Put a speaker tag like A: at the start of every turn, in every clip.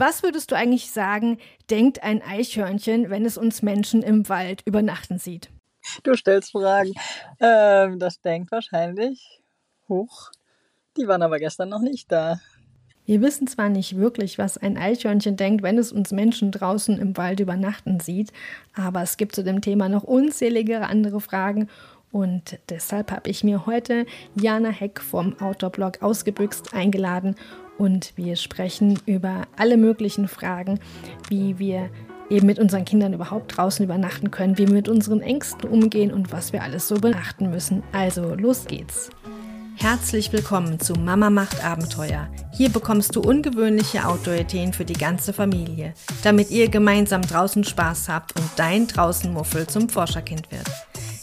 A: Was würdest du eigentlich sagen, denkt ein Eichhörnchen, wenn es uns Menschen im Wald übernachten sieht?
B: Du stellst Fragen. Ähm, das denkt wahrscheinlich, hoch, die waren aber gestern noch nicht da.
A: Wir wissen zwar nicht wirklich, was ein Eichhörnchen denkt, wenn es uns Menschen draußen im Wald übernachten sieht, aber es gibt zu dem Thema noch unzählige andere Fragen und deshalb habe ich mir heute Jana Heck vom Outdoor-Blog Ausgebüxt eingeladen und wir sprechen über alle möglichen Fragen, wie wir eben mit unseren Kindern überhaupt draußen übernachten können, wie wir mit unseren Ängsten umgehen und was wir alles so beachten müssen. Also los geht's. Herzlich willkommen zu Mama macht Abenteuer. Hier bekommst du ungewöhnliche Outdoor-Ideen für die ganze Familie, damit ihr gemeinsam draußen Spaß habt und dein Draußenmuffel zum Forscherkind wird.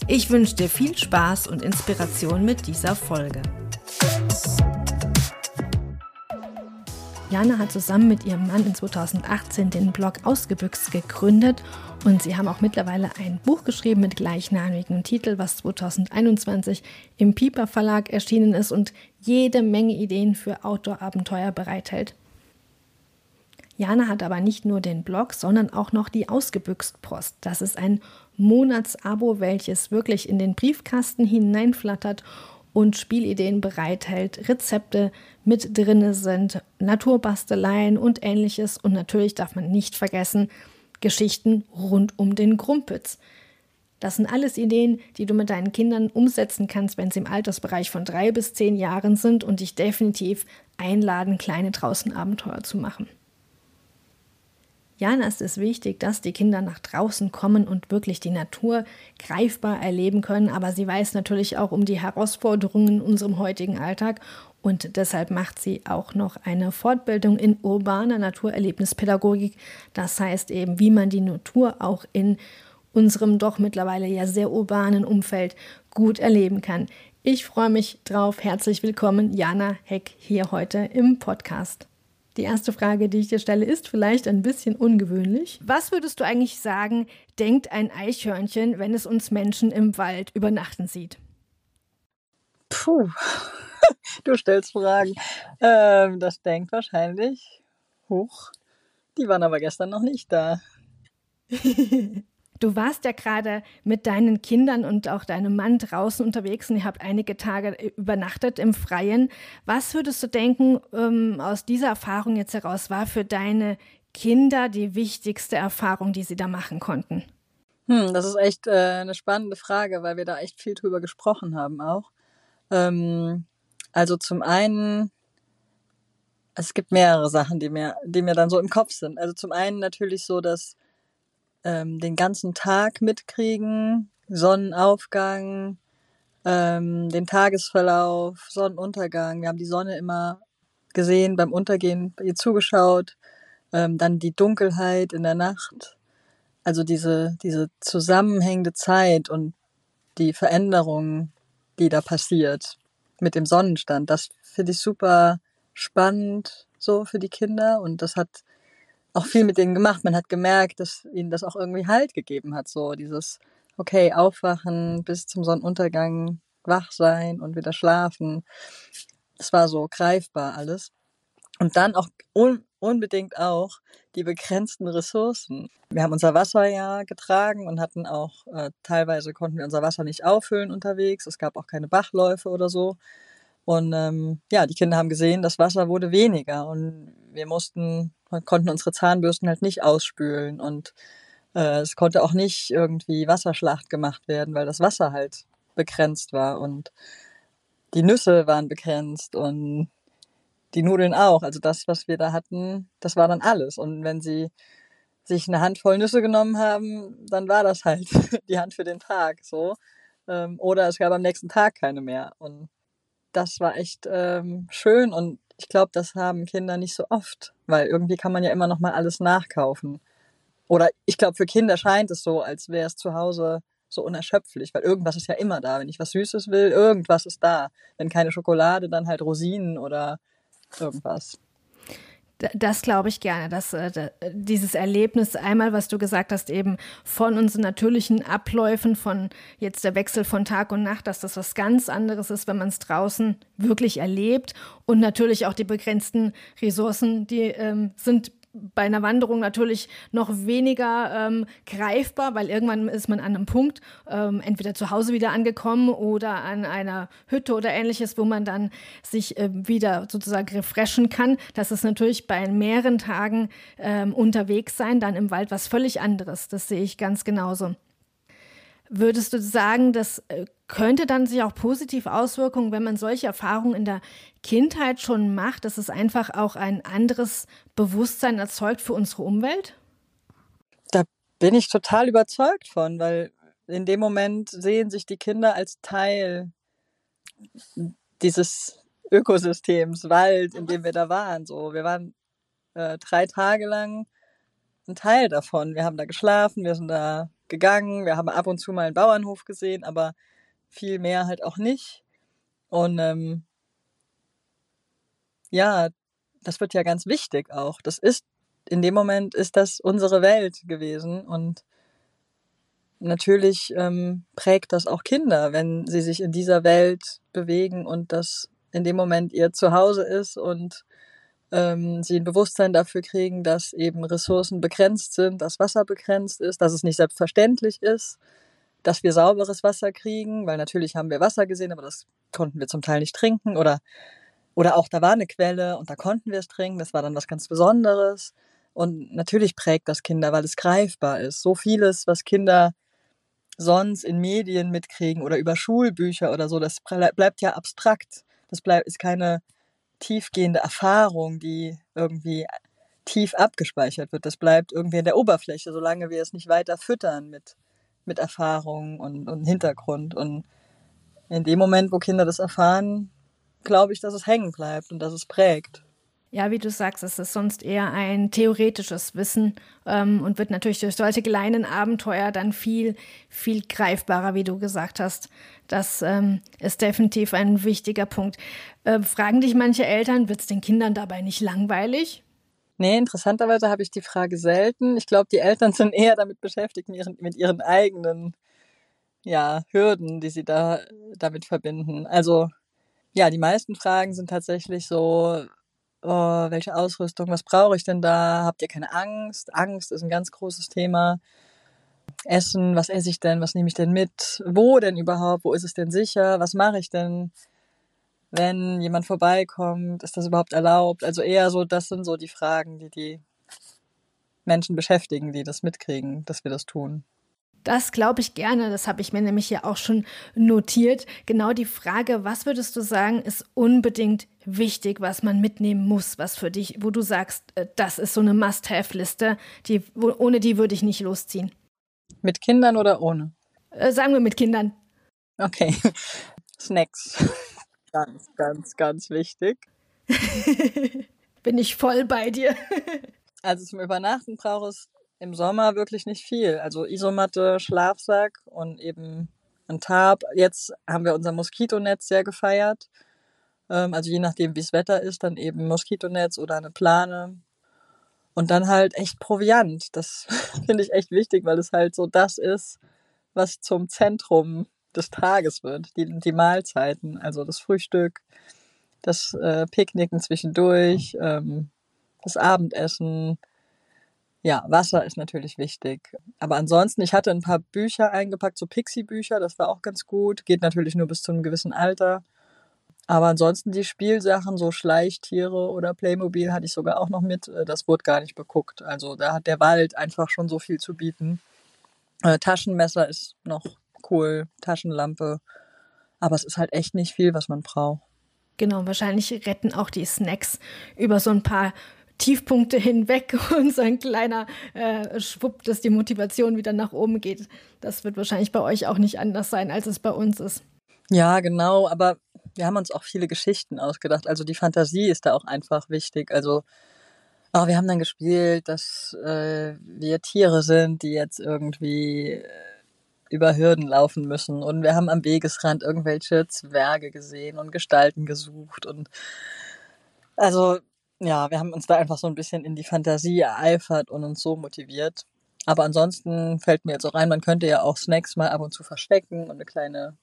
A: Ich wünsche dir viel Spaß und Inspiration mit dieser Folge. Jana hat zusammen mit ihrem Mann in 2018 den Blog Ausgebüxt gegründet und sie haben auch mittlerweile ein Buch geschrieben mit gleichnamigem Titel, was 2021 im Piper Verlag erschienen ist und jede Menge Ideen für Outdoor-Abenteuer bereithält. Jana hat aber nicht nur den Blog, sondern auch noch die Ausgebüxt Post. Das ist ein Monatsabo, welches wirklich in den Briefkasten hineinflattert und Spielideen bereithält, Rezepte mit drin sind, Naturbasteleien und ähnliches. Und natürlich darf man nicht vergessen, Geschichten rund um den Grumpitz. Das sind alles Ideen, die du mit deinen Kindern umsetzen kannst, wenn sie im Altersbereich von drei bis zehn Jahren sind und dich definitiv einladen, kleine Draußenabenteuer zu machen. Jana ist es wichtig, dass die Kinder nach draußen kommen und wirklich die Natur greifbar erleben können, aber sie weiß natürlich auch um die Herausforderungen in unserem heutigen Alltag und deshalb macht sie auch noch eine Fortbildung in urbaner Naturerlebnispädagogik. Das heißt eben, wie man die Natur auch in unserem doch mittlerweile ja sehr urbanen Umfeld gut erleben kann. Ich freue mich drauf. Herzlich willkommen, Jana Heck, hier heute im Podcast. Die erste Frage, die ich dir stelle, ist vielleicht ein bisschen ungewöhnlich. Was würdest du eigentlich sagen, denkt ein Eichhörnchen, wenn es uns Menschen im Wald übernachten sieht?
B: Puh, du stellst Fragen. Ähm, das denkt wahrscheinlich, hoch, die waren aber gestern noch nicht da.
A: Du warst ja gerade mit deinen Kindern und auch deinem Mann draußen unterwegs und ihr habt einige Tage übernachtet im Freien. Was würdest du denken, ähm, aus dieser Erfahrung jetzt heraus war für deine Kinder die wichtigste Erfahrung, die sie da machen konnten?
B: Hm, das ist echt äh, eine spannende Frage, weil wir da echt viel drüber gesprochen haben auch. Ähm, also zum einen, es gibt mehrere Sachen, die mir, die mir dann so im Kopf sind. Also zum einen natürlich so, dass ähm, den ganzen Tag mitkriegen, Sonnenaufgang, ähm, den Tagesverlauf, Sonnenuntergang. Wir haben die Sonne immer gesehen, beim Untergehen ihr zugeschaut, ähm, dann die Dunkelheit in der Nacht. Also diese, diese zusammenhängende Zeit und die Veränderung, die da passiert mit dem Sonnenstand, das finde ich super spannend so für die Kinder und das hat auch viel mit denen gemacht. Man hat gemerkt, dass ihnen das auch irgendwie Halt gegeben hat. So dieses, okay, aufwachen bis zum Sonnenuntergang, wach sein und wieder schlafen. Es war so greifbar alles. Und dann auch un unbedingt auch die begrenzten Ressourcen. Wir haben unser Wasser ja getragen und hatten auch, äh, teilweise konnten wir unser Wasser nicht auffüllen unterwegs. Es gab auch keine Bachläufe oder so. Und ähm, ja, die Kinder haben gesehen, das Wasser wurde weniger und wir mussten konnten unsere Zahnbürsten halt nicht ausspülen und äh, es konnte auch nicht irgendwie Wasserschlacht gemacht werden, weil das Wasser halt begrenzt war und die Nüsse waren begrenzt und die Nudeln auch. Also das, was wir da hatten, das war dann alles. Und wenn sie sich eine Handvoll Nüsse genommen haben, dann war das halt die Hand für den Tag so. Ähm, oder es gab am nächsten Tag keine mehr. Und das war echt ähm, schön und ich glaube, das haben Kinder nicht so oft, weil irgendwie kann man ja immer noch mal alles nachkaufen. Oder ich glaube, für Kinder scheint es so, als wäre es zu Hause so unerschöpflich, weil irgendwas ist ja immer da. Wenn ich was Süßes will, irgendwas ist da. Wenn keine Schokolade, dann halt Rosinen oder irgendwas.
A: Das glaube ich gerne, dass äh, dieses Erlebnis einmal, was du gesagt hast, eben von unseren natürlichen Abläufen, von jetzt der Wechsel von Tag und Nacht, dass das was ganz anderes ist, wenn man es draußen wirklich erlebt. Und natürlich auch die begrenzten Ressourcen, die ähm, sind bei einer Wanderung natürlich noch weniger ähm, greifbar, weil irgendwann ist man an einem Punkt, ähm, entweder zu Hause wieder angekommen oder an einer Hütte oder ähnliches, wo man dann sich äh, wieder sozusagen refreshen kann. Das ist natürlich bei mehreren Tagen ähm, unterwegs sein, dann im Wald was völlig anderes. Das sehe ich ganz genauso. Würdest du sagen, das äh, könnte dann sich auch positiv auswirken, wenn man solche Erfahrungen in der Kindheit schon macht, dass es einfach auch ein anderes Bewusstsein erzeugt für unsere Umwelt?
B: Da bin ich total überzeugt von, weil in dem Moment sehen sich die Kinder als Teil dieses Ökosystems, Wald, in dem wir da waren. So, wir waren äh, drei Tage lang ein Teil davon. Wir haben da geschlafen, wir sind da gegangen. Wir haben ab und zu mal einen Bauernhof gesehen, aber viel mehr halt auch nicht. Und ähm, ja, das wird ja ganz wichtig auch. Das ist, in dem Moment ist das unsere Welt gewesen und natürlich ähm, prägt das auch Kinder, wenn sie sich in dieser Welt bewegen und das in dem Moment ihr Zuhause ist und ähm, sie ein Bewusstsein dafür kriegen, dass eben Ressourcen begrenzt sind, dass Wasser begrenzt ist, dass es nicht selbstverständlich ist, dass wir sauberes Wasser kriegen, weil natürlich haben wir Wasser gesehen, aber das konnten wir zum Teil nicht trinken oder oder auch da war eine Quelle und da konnten wir es trinken, das war dann was ganz Besonderes. Und natürlich prägt das Kinder, weil es greifbar ist. So vieles, was Kinder sonst in Medien mitkriegen oder über Schulbücher oder so, das bleibt ja abstrakt. Das bleibt, ist keine tiefgehende Erfahrung, die irgendwie tief abgespeichert wird. Das bleibt irgendwie in der Oberfläche, solange wir es nicht weiter füttern mit, mit Erfahrung und, und Hintergrund. Und in dem Moment, wo Kinder das erfahren, glaube ich, dass es hängen bleibt und dass es prägt.
A: Ja, wie du sagst, es ist sonst eher ein theoretisches Wissen ähm, und wird natürlich durch solche kleinen Abenteuer dann viel, viel greifbarer, wie du gesagt hast. Das ähm, ist definitiv ein wichtiger Punkt. Äh, fragen dich manche Eltern, wird es den Kindern dabei nicht langweilig?
B: Nee, interessanterweise habe ich die Frage selten. Ich glaube, die Eltern sind eher damit beschäftigt, mit ihren, mit ihren eigenen ja, Hürden, die sie da damit verbinden. Also ja, die meisten Fragen sind tatsächlich so, oh, welche Ausrüstung, was brauche ich denn da? Habt ihr keine Angst? Angst ist ein ganz großes Thema. Essen, was esse ich denn? Was nehme ich denn mit? Wo denn überhaupt? Wo ist es denn sicher? Was mache ich denn, wenn jemand vorbeikommt? Ist das überhaupt erlaubt? Also eher so, das sind so die Fragen, die die Menschen beschäftigen, die das mitkriegen, dass wir das tun.
A: Das glaube ich gerne. Das habe ich mir nämlich ja auch schon notiert. Genau die Frage, was würdest du sagen, ist unbedingt wichtig, was man mitnehmen muss, was für dich, wo du sagst, äh, das ist so eine Must-Have-Liste, die, ohne die würde ich nicht losziehen.
B: Mit Kindern oder ohne?
A: Äh, sagen wir mit Kindern.
B: Okay. Snacks. Ganz, ganz, ganz wichtig.
A: Bin ich voll bei dir.
B: also zum Übernachten brauche ich im Sommer wirklich nicht viel. Also Isomatte, Schlafsack und eben ein Tarp. Jetzt haben wir unser Moskitonetz sehr gefeiert. Ähm, also je nachdem, wie es Wetter ist, dann eben Moskitonetz oder eine Plane. Und dann halt echt Proviant. Das finde ich echt wichtig, weil es halt so das ist, was zum Zentrum des Tages wird. Die, die Mahlzeiten, also das Frühstück, das äh, Picknicken zwischendurch, ähm, das Abendessen, ja, Wasser ist natürlich wichtig. Aber ansonsten, ich hatte ein paar Bücher eingepackt, so Pixie-Bücher, das war auch ganz gut. Geht natürlich nur bis zu einem gewissen Alter. Aber ansonsten die Spielsachen, so Schleichtiere oder Playmobil hatte ich sogar auch noch mit. Äh, das wurde gar nicht beguckt. Also da hat der Wald einfach schon so viel zu bieten. Äh, Taschenmesser ist noch cool, Taschenlampe. Aber es ist halt echt nicht viel, was man braucht.
A: Genau, wahrscheinlich retten auch die Snacks über so ein paar Tiefpunkte hinweg und so ein kleiner äh, Schwupp, dass die Motivation wieder nach oben geht. Das wird wahrscheinlich bei euch auch nicht anders sein, als es bei uns ist.
B: Ja, genau, aber wir haben uns auch viele Geschichten ausgedacht. Also die Fantasie ist da auch einfach wichtig. Also oh, wir haben dann gespielt, dass äh, wir Tiere sind, die jetzt irgendwie äh, über Hürden laufen müssen. Und wir haben am Wegesrand irgendwelche Zwerge gesehen und Gestalten gesucht. Und also ja, wir haben uns da einfach so ein bisschen in die Fantasie ereifert und uns so motiviert. Aber ansonsten fällt mir jetzt auch rein, man könnte ja auch Snacks mal ab und zu verstecken und eine kleine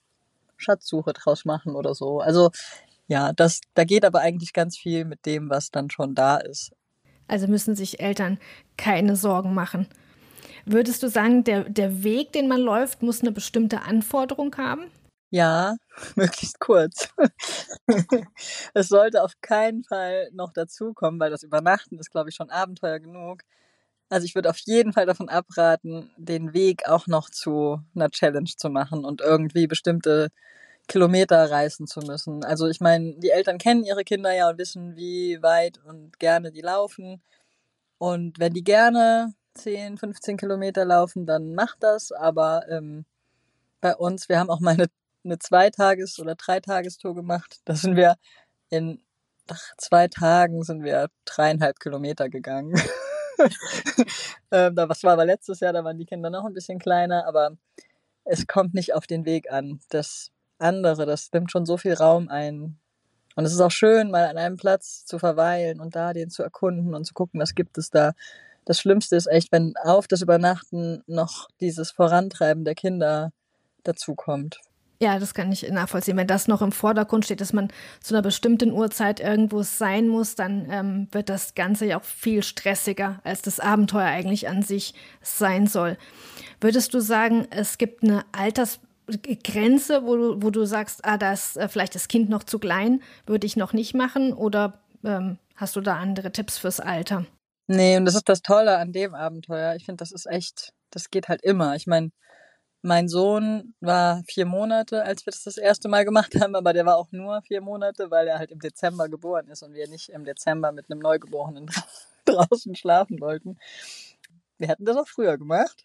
B: Schatzsuche draus machen oder so. Also ja, das, da geht aber eigentlich ganz viel mit dem, was dann schon da ist.
A: Also müssen sich Eltern keine Sorgen machen. Würdest du sagen, der, der Weg, den man läuft, muss eine bestimmte Anforderung haben?
B: Ja, möglichst kurz. es sollte auf keinen Fall noch dazukommen, weil das Übernachten ist, glaube ich, schon Abenteuer genug. Also ich würde auf jeden Fall davon abraten, den Weg auch noch zu einer Challenge zu machen und irgendwie bestimmte Kilometer reisen zu müssen. Also ich meine, die Eltern kennen ihre Kinder ja und wissen, wie weit und gerne die laufen. Und wenn die gerne 10, 15 Kilometer laufen, dann macht das. Aber ähm, bei uns, wir haben auch mal eine, eine Zweitages- oder Dreitagestour gemacht. Da sind wir in zwei Tagen sind wir dreieinhalb Kilometer gegangen. ähm, das war aber letztes Jahr, da waren die Kinder noch ein bisschen kleiner, aber es kommt nicht auf den Weg an. Das andere, das nimmt schon so viel Raum ein. Und es ist auch schön, mal an einem Platz zu verweilen und da den zu erkunden und zu gucken, was gibt es da. Das Schlimmste ist echt, wenn auf das Übernachten noch dieses Vorantreiben der Kinder dazukommt.
A: Ja, das kann ich nachvollziehen. Wenn das noch im Vordergrund steht, dass man zu einer bestimmten Uhrzeit irgendwo sein muss, dann ähm, wird das Ganze ja auch viel stressiger, als das Abenteuer eigentlich an sich sein soll. Würdest du sagen, es gibt eine Altersgrenze, wo du, wo du sagst, ah, da ist äh, vielleicht das Kind noch zu klein, würde ich noch nicht machen? Oder ähm, hast du da andere Tipps fürs Alter?
B: Nee, und das ist das Tolle an dem Abenteuer. Ich finde, das ist echt, das geht halt immer. Ich meine, mein Sohn war vier Monate, als wir das das erste Mal gemacht haben, aber der war auch nur vier Monate, weil er halt im Dezember geboren ist und wir nicht im Dezember mit einem Neugeborenen draußen schlafen wollten. Wir hätten das auch früher gemacht.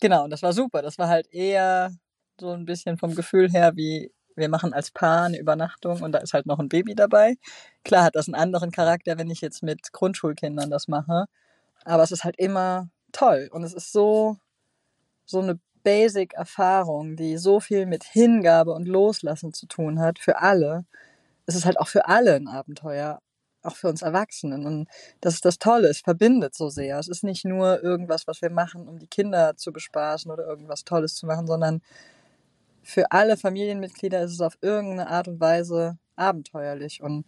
B: Genau, und das war super. Das war halt eher so ein bisschen vom Gefühl her wie, wir machen als Paar eine Übernachtung und da ist halt noch ein Baby dabei. Klar hat das einen anderen Charakter, wenn ich jetzt mit Grundschulkindern das mache. Aber es ist halt immer toll und es ist so, so eine Basic-Erfahrung, die so viel mit Hingabe und Loslassen zu tun hat, für alle. Es ist halt auch für alle ein Abenteuer, auch für uns Erwachsenen. Und das ist das Tolle, es verbindet so sehr. Es ist nicht nur irgendwas, was wir machen, um die Kinder zu bespaßen oder irgendwas Tolles zu machen, sondern für alle Familienmitglieder ist es auf irgendeine Art und Weise abenteuerlich und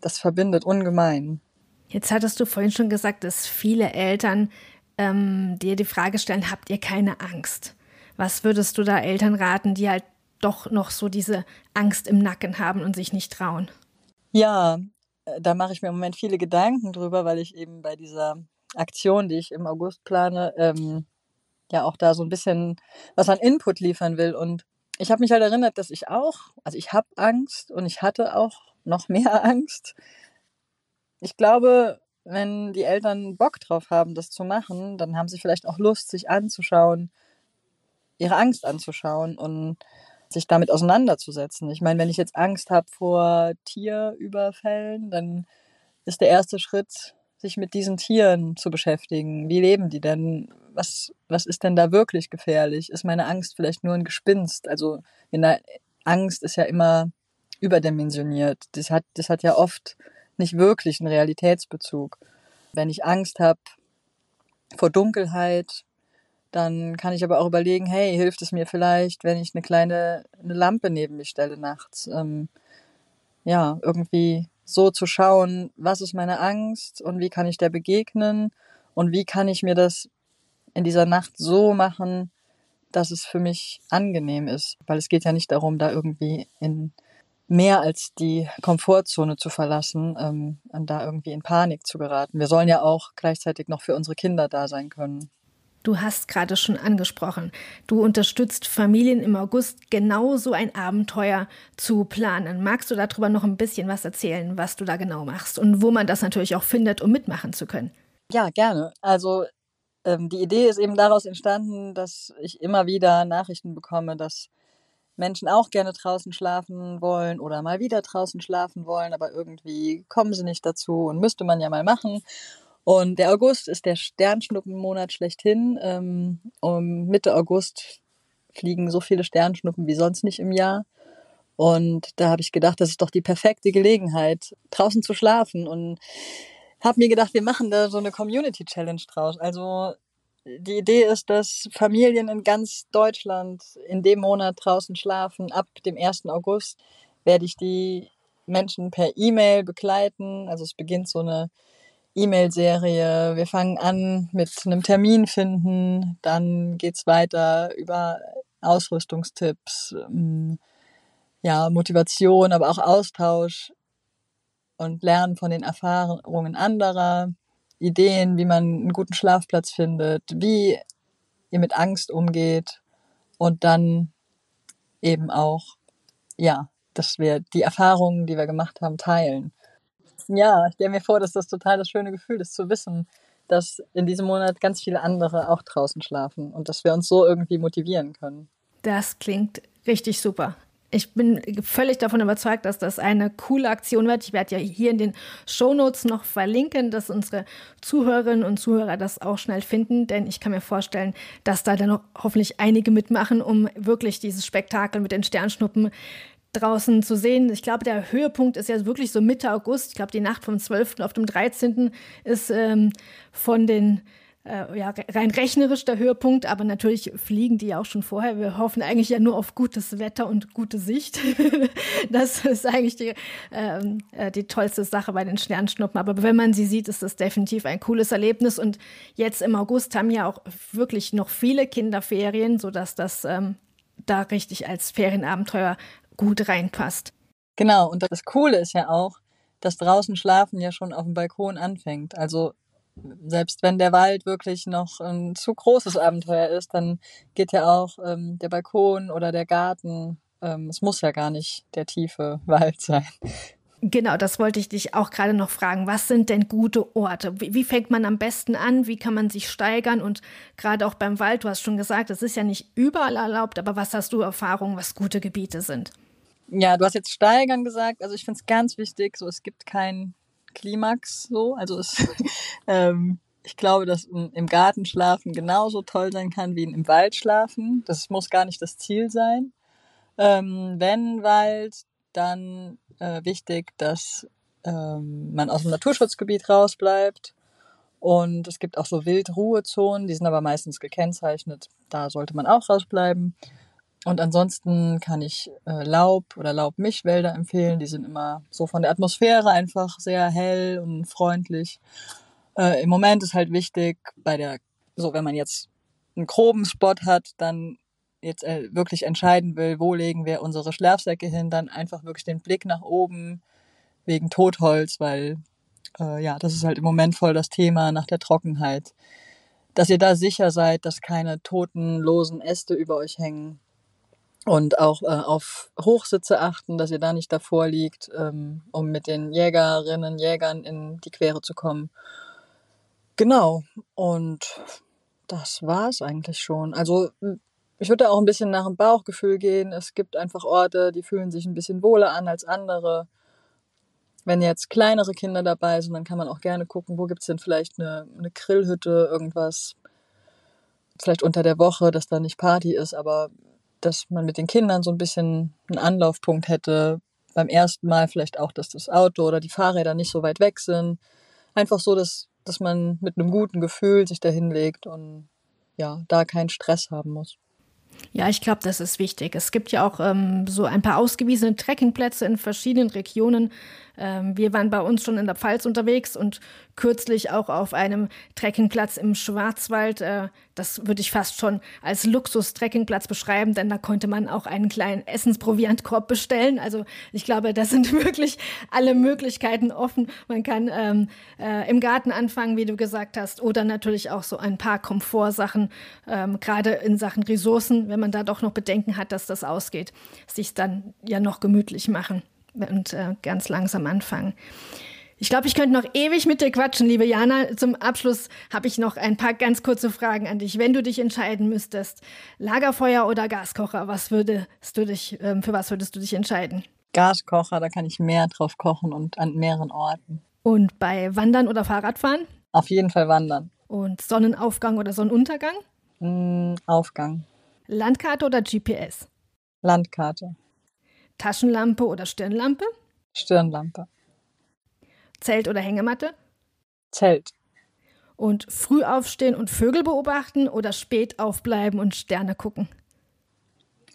B: das verbindet ungemein.
A: Jetzt hattest du vorhin schon gesagt, dass viele Eltern ähm, dir die Frage stellen, habt ihr keine Angst? Was würdest du da Eltern raten, die halt doch noch so diese Angst im Nacken haben und sich nicht trauen?
B: Ja, äh, da mache ich mir im Moment viele Gedanken drüber, weil ich eben bei dieser Aktion, die ich im August plane, ähm, ja auch da so ein bisschen was an Input liefern will. Und ich habe mich halt erinnert, dass ich auch, also ich habe Angst und ich hatte auch noch mehr Angst. Ich glaube, wenn die Eltern Bock drauf haben, das zu machen, dann haben sie vielleicht auch Lust, sich anzuschauen, ihre Angst anzuschauen und sich damit auseinanderzusetzen. Ich meine, wenn ich jetzt Angst habe vor Tierüberfällen, dann ist der erste Schritt, sich mit diesen Tieren zu beschäftigen. Wie leben die denn? Was, was ist denn da wirklich gefährlich? Ist meine Angst vielleicht nur ein Gespinst? Also Angst ist ja immer überdimensioniert. Das hat, das hat ja oft nicht wirklich einen Realitätsbezug. Wenn ich Angst habe vor Dunkelheit, dann kann ich aber auch überlegen, hey, hilft es mir vielleicht, wenn ich eine kleine eine Lampe neben mich stelle nachts? Ähm, ja, irgendwie so zu schauen, was ist meine Angst und wie kann ich der begegnen und wie kann ich mir das in dieser Nacht so machen, dass es für mich angenehm ist. Weil es geht ja nicht darum, da irgendwie in mehr als die Komfortzone zu verlassen ähm, und da irgendwie in Panik zu geraten. Wir sollen ja auch gleichzeitig noch für unsere Kinder da sein können.
A: Du hast gerade schon angesprochen, du unterstützt Familien im August genau so ein Abenteuer zu planen. Magst du darüber noch ein bisschen was erzählen, was du da genau machst und wo man das natürlich auch findet, um mitmachen zu können?
B: Ja, gerne. Also ähm, die Idee ist eben daraus entstanden, dass ich immer wieder Nachrichten bekomme, dass Menschen auch gerne draußen schlafen wollen oder mal wieder draußen schlafen wollen, aber irgendwie kommen sie nicht dazu und müsste man ja mal machen. Und der August ist der Sternschnuppenmonat schlechthin. Ähm, um Mitte August fliegen so viele Sternschnuppen wie sonst nicht im Jahr. Und da habe ich gedacht, das ist doch die perfekte Gelegenheit, draußen zu schlafen. Und habe mir gedacht, wir machen da so eine Community Challenge draus. Also die Idee ist, dass Familien in ganz Deutschland in dem Monat draußen schlafen. Ab dem 1. August werde ich die Menschen per E-Mail begleiten. Also es beginnt so eine E-Mail-Serie. Wir fangen an mit einem Termin finden, dann geht's weiter über Ausrüstungstipps, ähm, ja, Motivation, aber auch Austausch und Lernen von den Erfahrungen anderer, Ideen, wie man einen guten Schlafplatz findet, wie ihr mit Angst umgeht und dann eben auch, ja, dass wir die Erfahrungen, die wir gemacht haben, teilen. Ja, ich stelle mir vor, dass das total das schöne Gefühl ist, zu wissen, dass in diesem Monat ganz viele andere auch draußen schlafen und dass wir uns so irgendwie motivieren können.
A: Das klingt richtig super ich bin völlig davon überzeugt, dass das eine coole Aktion wird. Ich werde ja hier in den Shownotes noch verlinken, dass unsere Zuhörerinnen und Zuhörer das auch schnell finden, denn ich kann mir vorstellen, dass da dann hoffentlich einige mitmachen, um wirklich dieses Spektakel mit den Sternschnuppen draußen zu sehen. Ich glaube, der Höhepunkt ist ja wirklich so Mitte August. Ich glaube, die Nacht vom 12. auf dem 13. ist ähm, von den äh, ja, rein rechnerisch der Höhepunkt, aber natürlich fliegen die auch schon vorher. Wir hoffen eigentlich ja nur auf gutes Wetter und gute Sicht. das ist eigentlich die, ähm, äh, die tollste Sache bei den Sternschnuppen. Aber wenn man sie sieht, ist das definitiv ein cooles Erlebnis. Und jetzt im August haben ja auch wirklich noch viele Kinderferien, sodass das ähm, da richtig als Ferienabenteuer gut reinpasst.
B: Genau, und das Coole ist ja auch, dass draußen Schlafen ja schon auf dem Balkon anfängt. Also selbst wenn der Wald wirklich noch ein zu großes Abenteuer ist, dann geht ja auch ähm, der Balkon oder der Garten. Ähm, es muss ja gar nicht der tiefe Wald sein.
A: Genau, das wollte ich dich auch gerade noch fragen. Was sind denn gute Orte? Wie, wie, fängt man am besten an? Wie kann man sich steigern? Und gerade auch beim Wald, du hast schon gesagt, es ist ja nicht überall erlaubt, aber was hast du Erfahrung, was gute Gebiete sind?
B: Ja, du hast jetzt steigern gesagt. Also ich finde es ganz wichtig, so es gibt kein Klimax so. Also es, ähm, ich glaube, dass im Garten schlafen genauso toll sein kann wie im Wald schlafen. Das muss gar nicht das Ziel sein. Ähm, wenn Wald, dann äh, wichtig, dass ähm, man aus dem Naturschutzgebiet rausbleibt. Und es gibt auch so Wildruhezonen, die sind aber meistens gekennzeichnet. Da sollte man auch rausbleiben. Und ansonsten kann ich äh, Laub- oder Laubmischwälder empfehlen. Die sind immer so von der Atmosphäre einfach sehr hell und freundlich. Äh, Im Moment ist halt wichtig, bei der, so wenn man jetzt einen groben Spot hat, dann jetzt äh, wirklich entscheiden will, wo legen wir unsere Schlafsäcke hin, dann einfach wirklich den Blick nach oben wegen Totholz, weil äh, ja, das ist halt im Moment voll das Thema nach der Trockenheit. Dass ihr da sicher seid, dass keine toten, losen Äste über euch hängen und auch äh, auf Hochsitze achten, dass ihr da nicht davor liegt, ähm, um mit den Jägerinnen, Jägern in die Quere zu kommen. Genau. Und das war's eigentlich schon. Also ich würde auch ein bisschen nach dem Bauchgefühl gehen. Es gibt einfach Orte, die fühlen sich ein bisschen wohler an als andere. Wenn jetzt kleinere Kinder dabei sind, dann kann man auch gerne gucken, wo gibt's denn vielleicht eine, eine Grillhütte, irgendwas. Vielleicht unter der Woche, dass da nicht Party ist, aber dass man mit den Kindern so ein bisschen einen Anlaufpunkt hätte. Beim ersten Mal vielleicht auch, dass das Auto oder die Fahrräder nicht so weit weg sind. Einfach so, dass, dass man mit einem guten Gefühl sich da hinlegt und ja, da keinen Stress haben muss.
A: Ja, ich glaube, das ist wichtig. Es gibt ja auch ähm, so ein paar ausgewiesene Trekkingplätze in verschiedenen Regionen. Ähm, wir waren bei uns schon in der Pfalz unterwegs und kürzlich auch auf einem Trekkingplatz im Schwarzwald. Äh, das würde ich fast schon als Luxus-Trekkingplatz beschreiben, denn da konnte man auch einen kleinen Essensproviantkorb bestellen. Also ich glaube, da sind wirklich alle Möglichkeiten offen. Man kann ähm, äh, im Garten anfangen, wie du gesagt hast, oder natürlich auch so ein paar Komfortsachen, ähm, gerade in Sachen Ressourcen, wenn man da doch noch Bedenken hat, dass das ausgeht, sich dann ja noch gemütlich machen und äh, ganz langsam anfangen. Ich glaube, ich könnte noch ewig mit dir quatschen, liebe Jana. Zum Abschluss habe ich noch ein paar ganz kurze Fragen an dich. Wenn du dich entscheiden müsstest, Lagerfeuer oder Gaskocher, was würdest du dich, ähm, für was würdest du dich entscheiden?
B: Gaskocher, da kann ich mehr drauf kochen und an mehreren Orten.
A: Und bei Wandern oder Fahrradfahren?
B: Auf jeden Fall Wandern.
A: Und Sonnenaufgang oder Sonnenuntergang?
B: Mm, Aufgang.
A: Landkarte oder GPS?
B: Landkarte.
A: Taschenlampe oder Stirnlampe?
B: Stirnlampe.
A: Zelt oder Hängematte?
B: Zelt.
A: Und früh aufstehen und Vögel beobachten oder spät aufbleiben und Sterne gucken?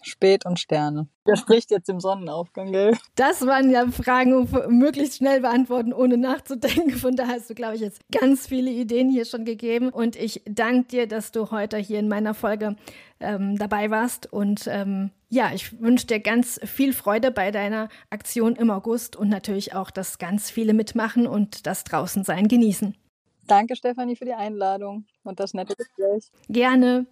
B: spät und Sterne. Der spricht jetzt im Sonnenaufgang, gell?
A: Das waren ja Fragen, um möglichst schnell beantworten, ohne nachzudenken. Von daher hast du, glaube ich, jetzt ganz viele Ideen hier schon gegeben. Und ich danke dir, dass du heute hier in meiner Folge ähm, dabei warst. Und ähm, ja, ich wünsche dir ganz viel Freude bei deiner Aktion im August und natürlich auch, dass ganz viele mitmachen und das Draußensein genießen.
B: Danke, Stefanie, für die Einladung und das nette Gespräch.
A: Gerne.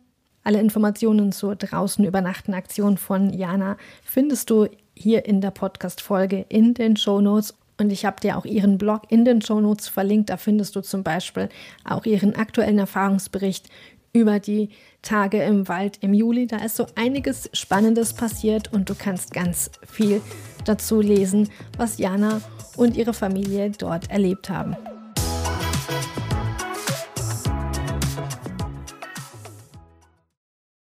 A: Alle Informationen zur draußen übernachten Aktion von Jana findest du hier in der Podcast-Folge in den Show Notes. Und ich habe dir auch ihren Blog in den Show Notes verlinkt. Da findest du zum Beispiel auch ihren aktuellen Erfahrungsbericht über die Tage im Wald im Juli. Da ist so einiges Spannendes passiert und du kannst ganz viel dazu lesen, was Jana und ihre Familie dort erlebt haben.